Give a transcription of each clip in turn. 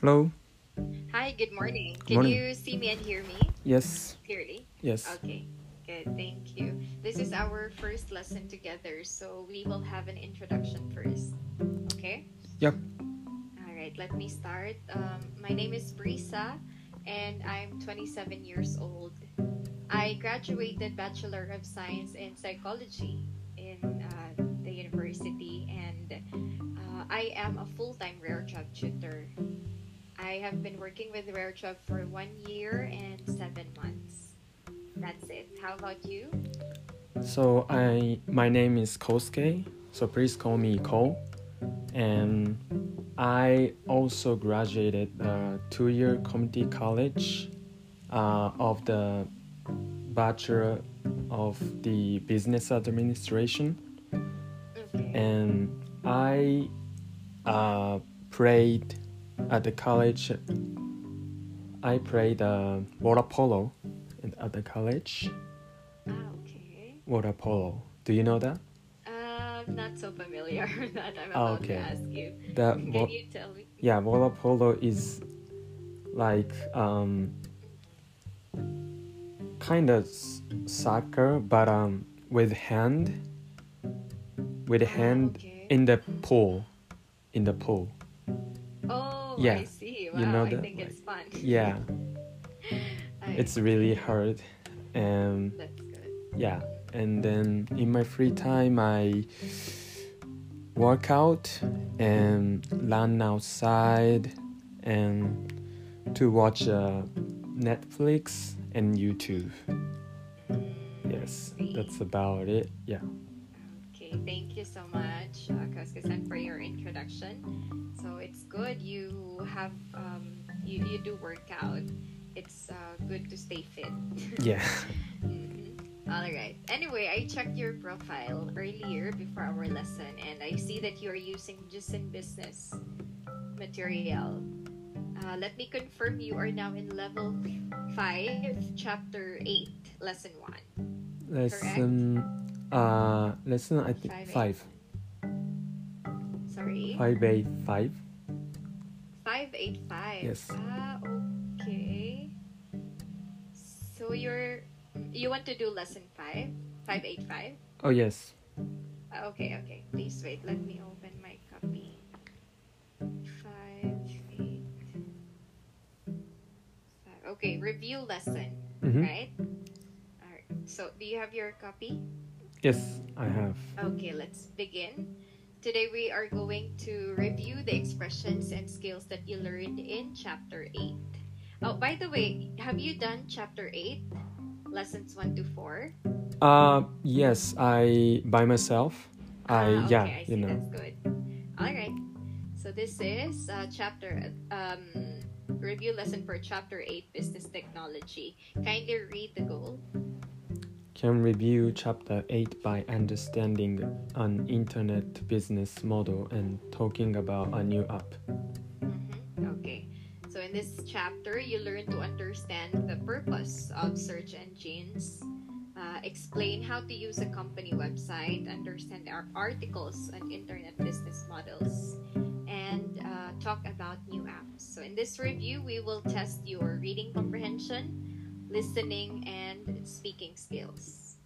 Hello. Hi, good morning. Can Morning. you see me and hear me Yes. clearly? Yes. Okay, good. Thank you. This is our first lesson together, so we will have an introduction first. Okay? Yep. All right, let me start. Um, my name is Brisa, and I'm 27 years old. I graduated Bachelor of Science in Psychology in uh, the university, and uh, I am a full-time RareJob tutor. I have been working with RareJob for one year and seven months. That's it. How about you? So I my name is Kosuke. So please call me Cole. And I also graduated uh, two-year community college uh, of the Bachelor of the Business Administration. Okay. and I uh, played at the college. I played uh, water polo at the college. ah, okay. Water polo. Do you know that? Um, not so familiar with that. I'm Oh, about okay. to ask you. That Can you tell me? yeah, water polo is like um, kind of soccer, but um, with hand, with Ah, hand okay. in the pool, in the pool. Oh, yeah, I see. Wow, you know I that, think it's fun. Yeah, I- it's really hard, and That's good. yeah and then in my free time i work out and run outside and to watch uh, netflix and youtube Mm, yes that's about it yeah Okay, thank you so much, uh, Kosuke-san, for your introduction. So it's good you have um, you, you do work out. It's uh, good to stay fit. yeah Mhm. All right. Anyway, I checked your profile earlier before our lesson, and I see that you are using just in business material. Uh, let me confirm you are now in level five, chapter eight, lesson one. lesson uh lesson i think Five, five Sorry. five eight five Five eight five. Yes. Ah, okay. So you're you want to do lesson five? Five eight five? oh yes Ah, Okay, okay. Please wait. Let me open my copy. Five eight five. Okay, review lesson, Mhm. right? Alright. So do you have your copy? Yes i have Okay, let's begin. Today we are going to review the expressions and skills that you learned in chapter 8. Oh, by the way, have you done chapter 8? Lessons 1 to 4? uh yes i by myself i Ah, yeah okay, I see. you know That's good. All right. So this is uh, chapter um, review lesson for chapter 8 business technology. Kindly read the goal. Can review chapter 8 by understanding an internet business model and talking about a new app. Mhm, Okay. So in this chapter, you learn to understand the purpose of search engines, uh, explain how to use a company website, understand our articles on internet business models, and uh, talk about new apps. So in this review, we will test your reading comprehension, listening, and speaking skills,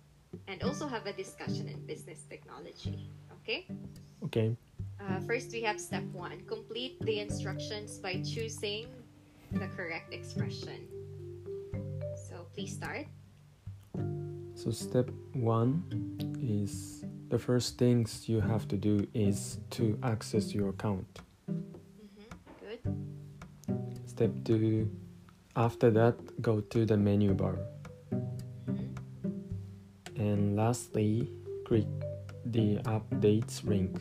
and also have a discussion in business technology. Okay. Okay. Uh, first, we have step one complete the instructions by choosing the correct expression. So, please start. So step 1 is the first things you have to do is to access your account. Mm-hmm. Good. Step 2 after that go to the menu bar. Mhm. And lastly, click the updates link.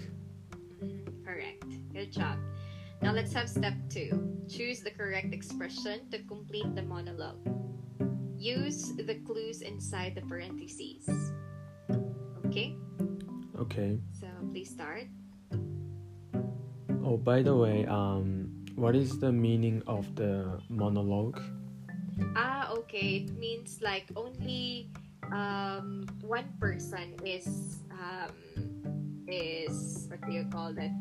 Mhm. Correct. Good job. Now, let's have step two choose the correct expression to complete the monologue. Use the clues inside the parentheses. Okay, Okay. so please start. Oh, by the way, um what is the meaning of the monologue? Ah, okay. It means like only um, one person is um, is what do you call that?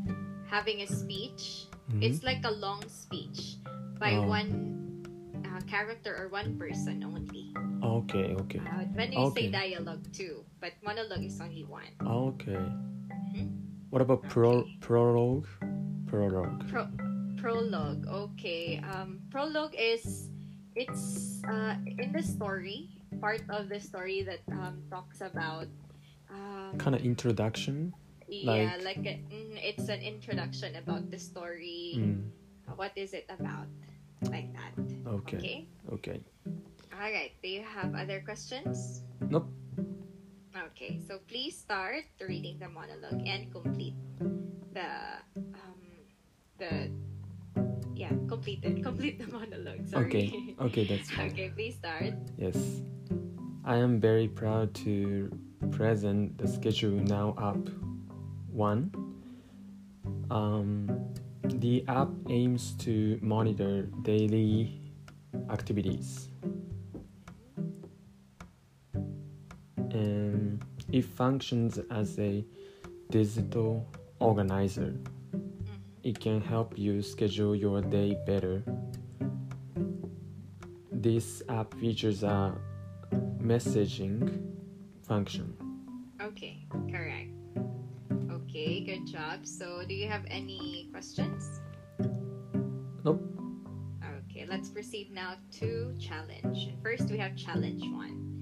Having a speech. Mhm. It's like a long speech. by Oh. one uh, character or one person only. Okay, okay, Uh, when you Okay. say dialogue too, but monologue is only one. okay. Mhm. What about pro Okay. prologue? Prologue. Pro- prologue. Okay. Um, prologue is it's uh, in the story part of the story that um, talks about. Um, Kind of introduction. yeah, like- like a, mm, it's an introduction about the story. Mm, What is it about? Like that. okay, Okay. okay. All right. Do you have other questions? Nope. Okay. So please start reading the monologue and complete the um the yeah complete it complete the monologue. Sorry. Okay, okay, that's fine. okay. Please start. Yes. I am very proud to present the schedule now up. One. Um, the app aims to monitor daily activities. And it functions as a digital organizer. It can help you schedule your day better. This app features a messaging function. Okay. Correct. Okay. Good job. So, do you have any questions? Nope. Okay. Let's proceed now to challenge. First, we have challenge one.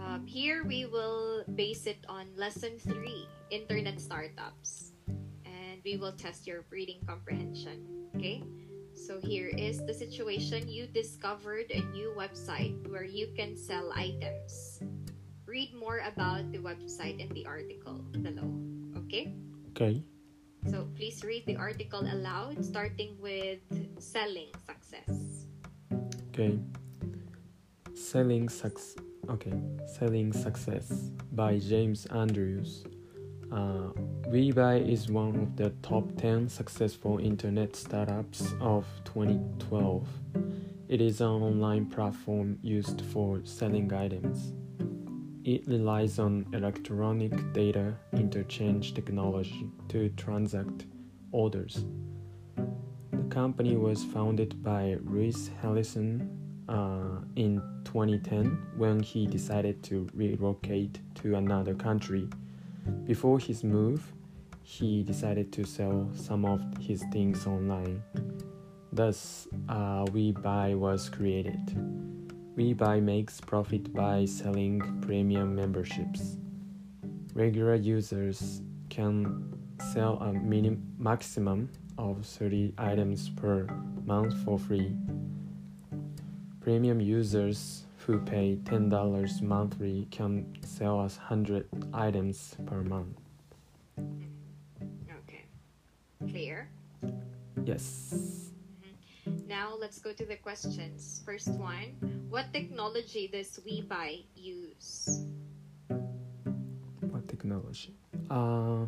Um, here we will base it on lesson three, internet startups, and we will test your reading comprehension. Okay. So here is the situation. You discovered a new website where you can sell items. Read more about the website in the article below. Okay. Okay. So please read the article aloud, starting with selling success. Okay. Selling success. Okay. Selling success by James Andrews. Uh, WeBuy is one of the top 10 successful internet startups of 2012. It is an online platform used for selling items. It relies on electronic data interchange technology to transact orders. The company was founded by Ruiz Harrison uh, in 2010 when he decided to relocate to another country. Before his move, he decided to sell some of his things online. Thus, uh, WeBuy was created. WeBuy makes profit by selling premium memberships. Regular users can sell a minim- maximum of 30 items per month for free. Premium users who pay $10 monthly can sell us 100 items per month. Okay. Clear? Yes. Now let's go to the questions. First one What technology does WeBuy use? What technology? Uh,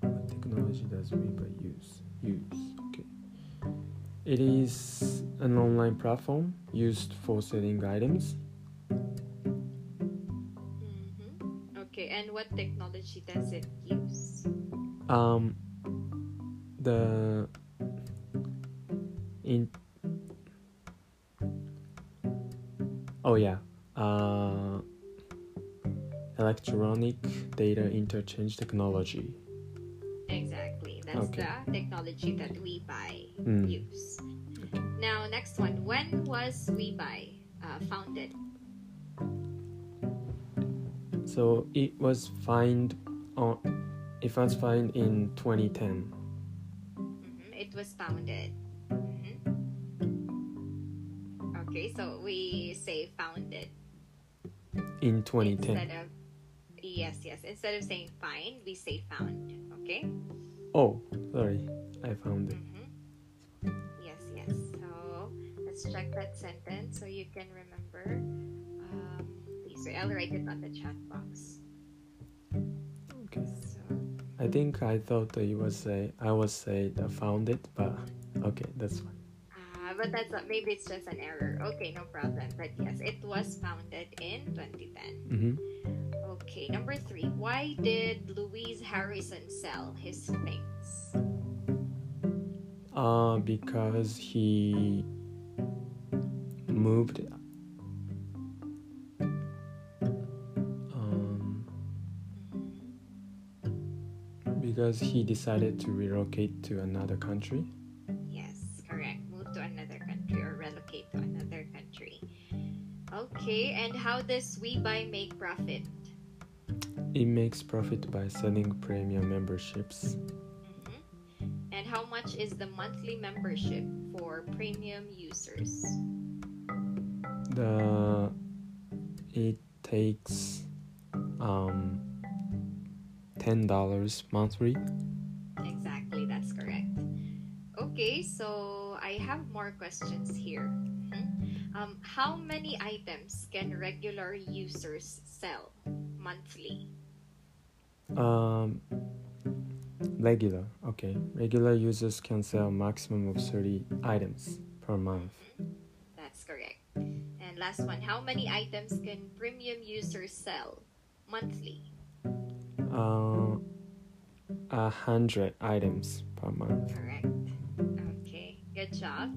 what technology does WeBuy use? Use. It is an online platform used for selling items. Mm-hmm. Okay, and what technology does it use? Um, the in oh yeah, uh, electronic data interchange technology. Exactly. That's Okay. the technology that WeBuy Mm. use. Now, next one. When was WeBuy uh, founded? So it was found on it was found in 2010. Mhm, It was founded. Mhm. Okay, so we say founded In 2010. instead of yes, yes. Instead of saying find, we say found. Okay. Oh, sorry, I found it. Mm-hmm. Check that sentence so you can remember. Um, please, I'll write it on the chat box. Okay. So, I think I thought that it was I was say the found it, but okay, that's fine. uh, but that's not, maybe it's just an error. Okay, no problem. But yes, it was founded in 2010. Mm-hmm. Okay, number three. Why did Louise Harrison sell his things? Uh, because he moved. Um, because he decided to relocate to another country. Yes, correct. Move to another country or relocate to another country. Okay, and how does WeBuy make profit? It makes profit by selling premium memberships. Mhm. And how much is the monthly membership for premium users? The it takes um ten dollars monthly. Exactly, that's correct. Okay, so I have more questions here. Mhm. Um, how many items can regular users sell monthly? Um, regular. Okay, regular users can sell maximum of thirty items per month. That's correct. And last one, how many items can premium users sell monthly? Uh, a hundred items per month. Correct. Okay, good job.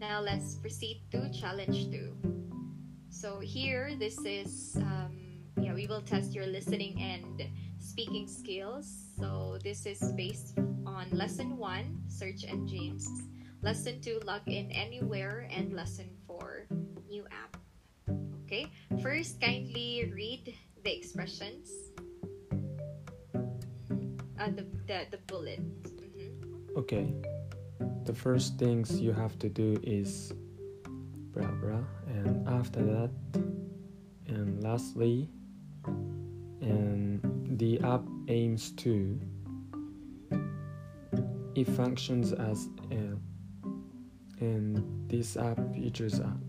Now let's proceed to challenge two. So here, this is um, yeah, we will test your listening and speaking skills. So this is based on lesson one, search engines. Lesson two, log in anywhere, and lesson four, new app. Okay. First, kindly read the expressions. Uh, the, the the bullet. Mhm. Okay. The first things you have to do is blah blah, and after that, and lastly, and the app aims to. It functions as a, and this app features app.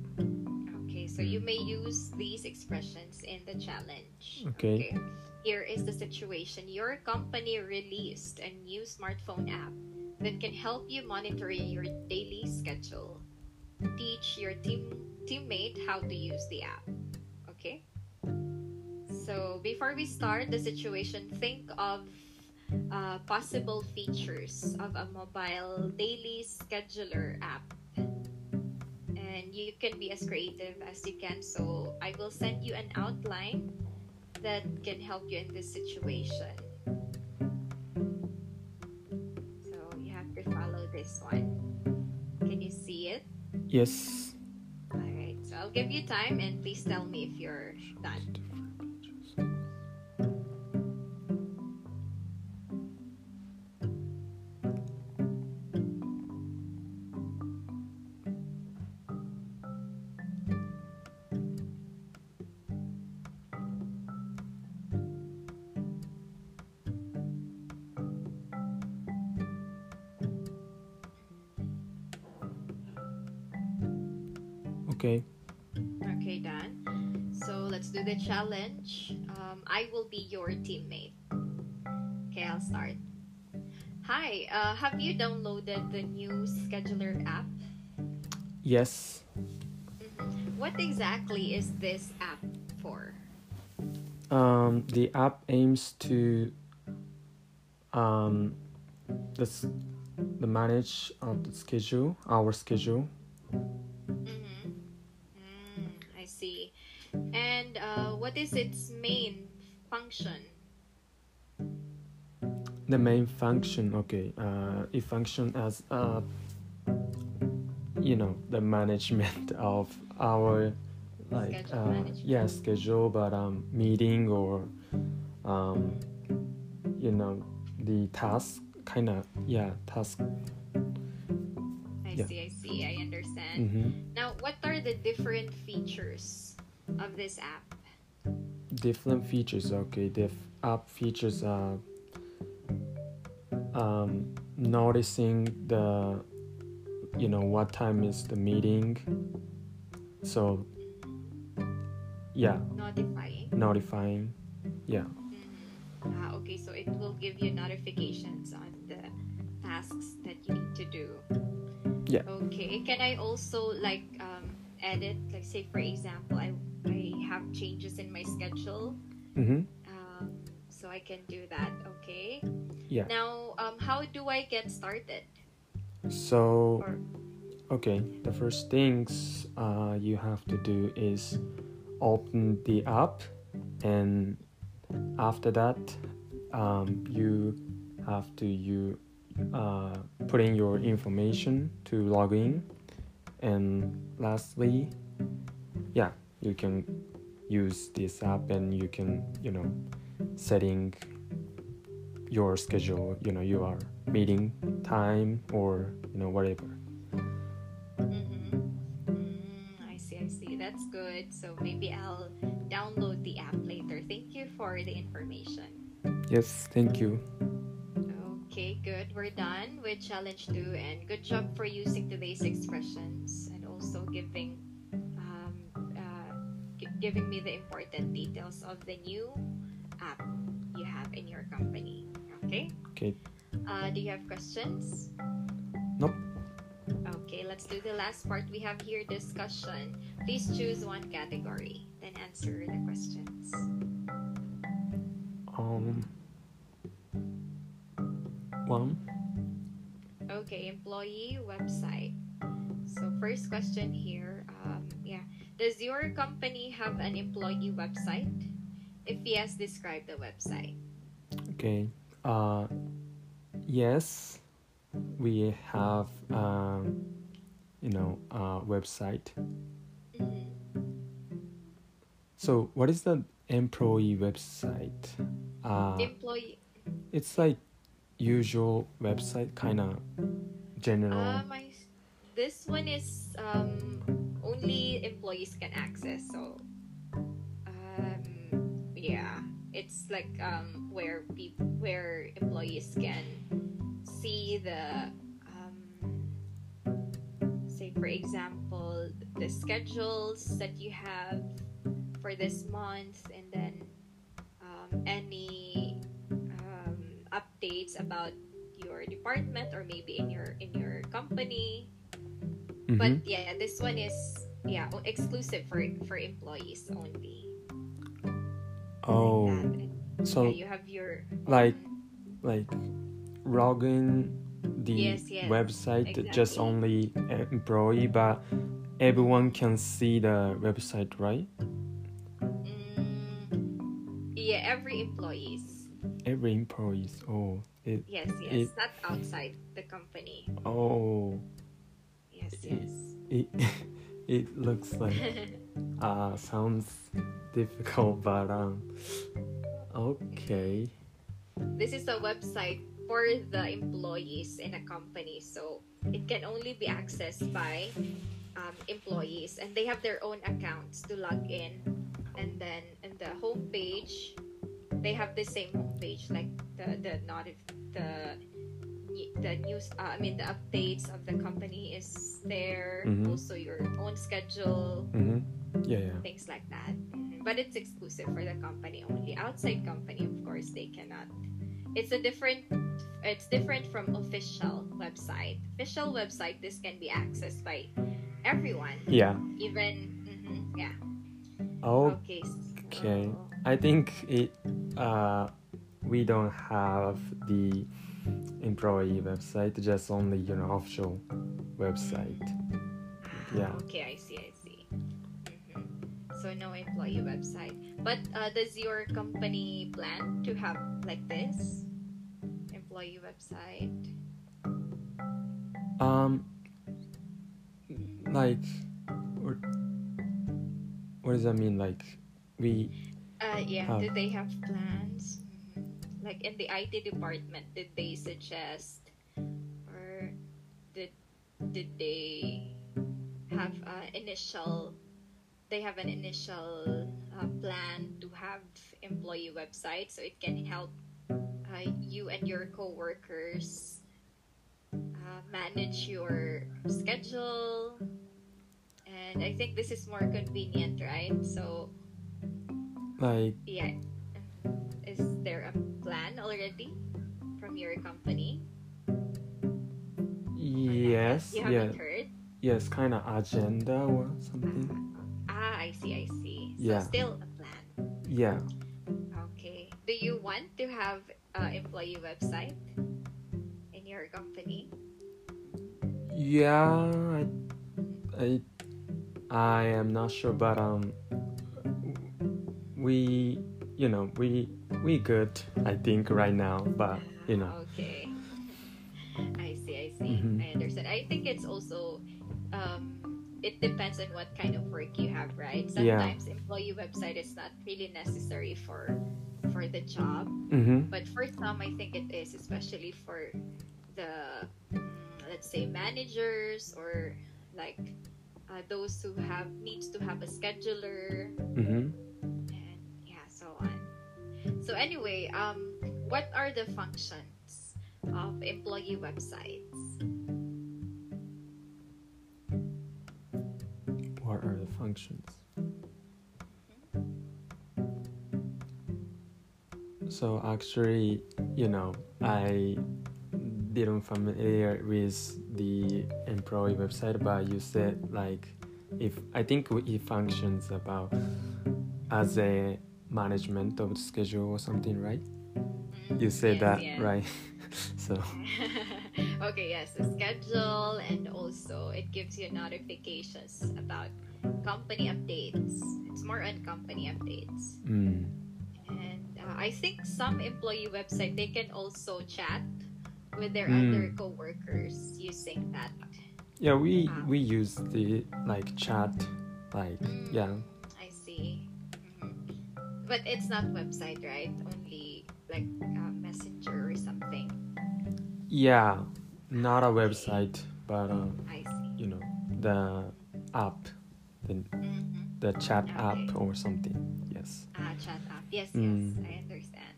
Okay, so you may use these expressions in the challenge. Okay. Here is the situation. Your company released a new smartphone app that can help you monitor your daily schedule. Teach your team teammate how to use the app. Okay? So before we start the situation, think of uh, possible features of a mobile daily scheduler app and you can be as creative as you can. So I will send you an outline that can help you in this situation. So you have to follow this one. Can you see it? Yes. All right. So I'll give you time and please tell me if you're done. Okay. Okay, done. So let's do the challenge. Um, I will be your teammate. Okay, I'll start. Hi, uh, have you downloaded the new scheduler app? Yes. Mhm. What exactly is this app for? Um, the app aims to um, the, the manage of the schedule, our schedule. What is its main function? The main function, okay, uh, it function as uh, you know the management of our like Schedule uh, yeah schedule, but um, meeting or um, you know the task kind of yeah task. I Yeah. see, I see, I understand. hmm Now, what are the different features of this app? Different features okay the app features are um noticing the you know what time is the meeting so yeah Notifying. notifying yeah Mhm. Ah, okay, so it will give you notifications on the tasks that you need to do. Yeah. Okay. Can I also like um, edit? Like, say for example, I have changes in my schedule. mm-hmm. so I can do that. Okay. Yeah. Now, um, how do I get started? So, Or okay, the first things uh, you have to do is open the app, and after that, um, you have to you uh, put in your information to log in, and lastly, yeah, you can use this app and you can you know setting your schedule you know your meeting time or you know whatever Mm-hmm. Mm, I see, I see. That's good. So maybe I'll download the app later. Thank you for the information. yes thank you Okay, good. We're done with challenge two, and good job for using today's expressions and also giving gi- giving me the important details of the new app you have in your company. Okay. okay Uh, do you have questions? Nope. Okay, let's do the last part. We have here discussion. Please choose one category, then answer the questions. um one Okay, employee website. So first question here, does your company have an employee website? If yes, describe the website. okay uh yes we have um you know a website Mhm. so what is the employee website uh employee. it's like usual website kind of general Um, I, this one is um, only employees can access. So, um, yeah, it's like um, where people where employees can see the um, say for example the schedules that you have for this month and then um, any um, updates about your department or maybe in your in your company Mhm. but yeah this one is yeah exclusive for for employees only. Oh. Like so yeah, you have your like- like login the Yes, yes, website just only e- employee but everyone can see the website right? Mm, yeah every employees. Every employees. Oh it yes yes. It- not outside the company. Oh yes it it looks like uh sounds difficult but um okay. This is a website for the employees in a company so it can only be accessed by um, employees and they have their own accounts to log in. And then in the homepage they have the same homepage like the the notif- the the news uh, i mean the updates of the company is there Mhm. also your own schedule mm-hmm. yeah yeah things like that. But it's exclusive for the company only. Outside company, of course, they cannot. It's a different. It's different from official website. Official website, this can be accessed by everyone, yeah even mhm, yeah. oh Okay. okay. so- I think it uh we don't have the employee website just only you know official website yeah Okay, I see. I see. Mhm. So no employee website. But uh, does your company plan to have like this employee website? Um, like, or, what does that mean? Like, we, Uh, yeah. Oh. Did they have plans? Like in the IT department, did they suggest, or did did they have uh, initial? They have an initial uh, plan to have employee website, so it can help uh, you and your coworkers uh, manage your schedule. And I think this is more convenient, right? So like, yeah. Is there a plan already from your company? Yes, You yeah, haven't heard? yes, kind of agenda or something. Ah, I see, I see. So Yeah. still a plan. Yeah, Okay. Do you want to have uh, employee website in your company? Yeah, I, I, I am not sure, but um, we, you know, we we good. I think right now, but you know. Okay. I see. I see. Mhm. I understand. I think it's also. Um, it depends on what kind of work you have, right? Yeah. Sometimes employee website is not really necessary for for the job, Mm-hmm. but for some, I think it is, especially for the let's say managers or like uh, those who have needs to have a scheduler Mm-hmm. So anyway, um, what are the functions of employee websites? What are the functions? So actually, you know, I didn't familiar with the employee website, but you said like if I think it functions about as a management of the schedule or something, right? Mm, You said yes, that, yes. right? so okay, yes, the schedule and also it gives you notifications about company updates. It's more on company updates. mm, And uh, I think some employee website they can also chat with their Mm. other coworkers using that. yeah, we Ah. we use the like chat, like yeah, Mm, I see. But it's not website, right? Only like uh, messenger or something. yeah, not a website, but uh, I see. you know the app, the hmm the chat Okay. app or something. Yes. Ah, chat app. Yes, Mm. yes, I understand.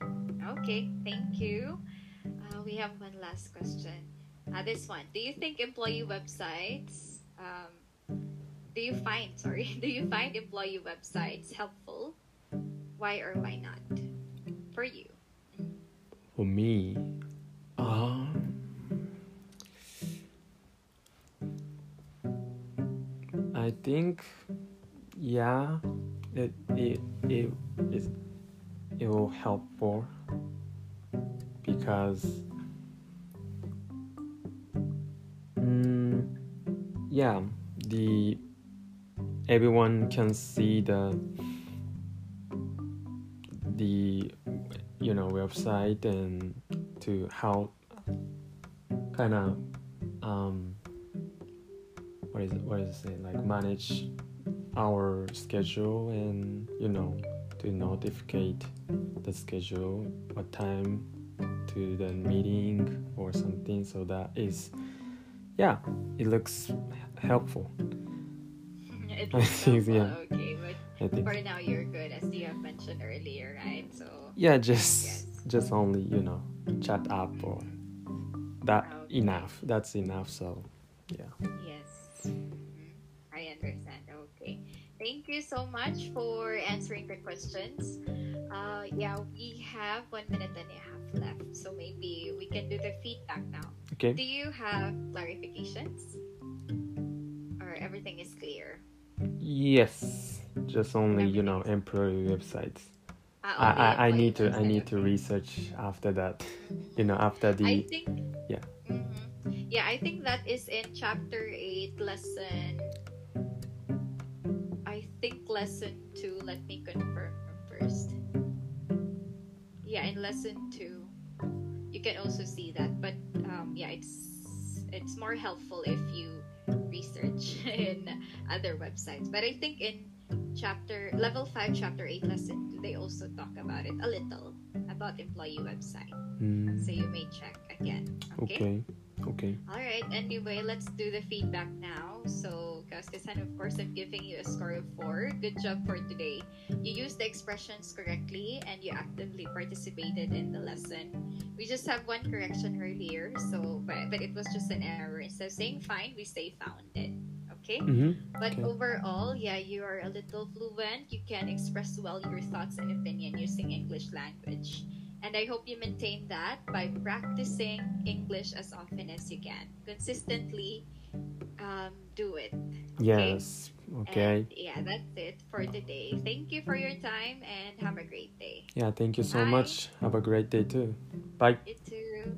Okay, thank you. Uh, we have one last question. Uh, this one. Do you think employee websites? Um, do you find sorry? Do you find employee websites helpful? Why or why not? For you. For me, um, I think, yeah, it it it it it will help for because, mm, yeah, the everyone can see the the you know website and to help kind of um what is it what is it like manage our schedule and you know to notificate the schedule what time to the meeting or something. So that is yeah it looks helpful. It I was think, helpful, yeah. Okay, but i think for now you're good as you have mentioned earlier, right? So yeah just Yes. just only you know chat app or that Okay. enough that's enough so yeah Yes. Mhm. I understand. Okay. Thank you so much for answering the questions. Uh, yeah, we have one minute and a half left, so maybe we can do the feedback now. okay Do you have clarifications? Or everything is clear? yes just only you know employee websites I, I, I need to I need to research after that you know after the I think. yeah. Mhm. Yeah, I think that is in chapter eight, lesson. I think lesson two. Let me confirm first. Yeah, in lesson two, you can also see that. But um, yeah, it's it's more helpful if you research in other websites. But I think in chapter level five, chapter eight, lesson they also talk about it a little about employee website. Mm, So you may check again. Okay. okay okay All right. Anyway, let's do the feedback now. So, Kosuke-san, of course, I'm giving you a score of four. Good job for today. You used the expressions correctly and you actively participated in the lesson. We just have one correction earlier, so but, but it was just an error. Instead of saying fine, we say founded. Okay. mm-hmm. But Okay. overall, yeah, you are a little fluent. You can express well your thoughts and opinion using English language. And I hope you maintain that by practicing English as often as you can. Consistently, um, do it. Yes. Okay. And yeah, that's it for today. Thank you for your time and have a great day. Yeah, thank you so Bye. much. Have a great day too. Bye. You too.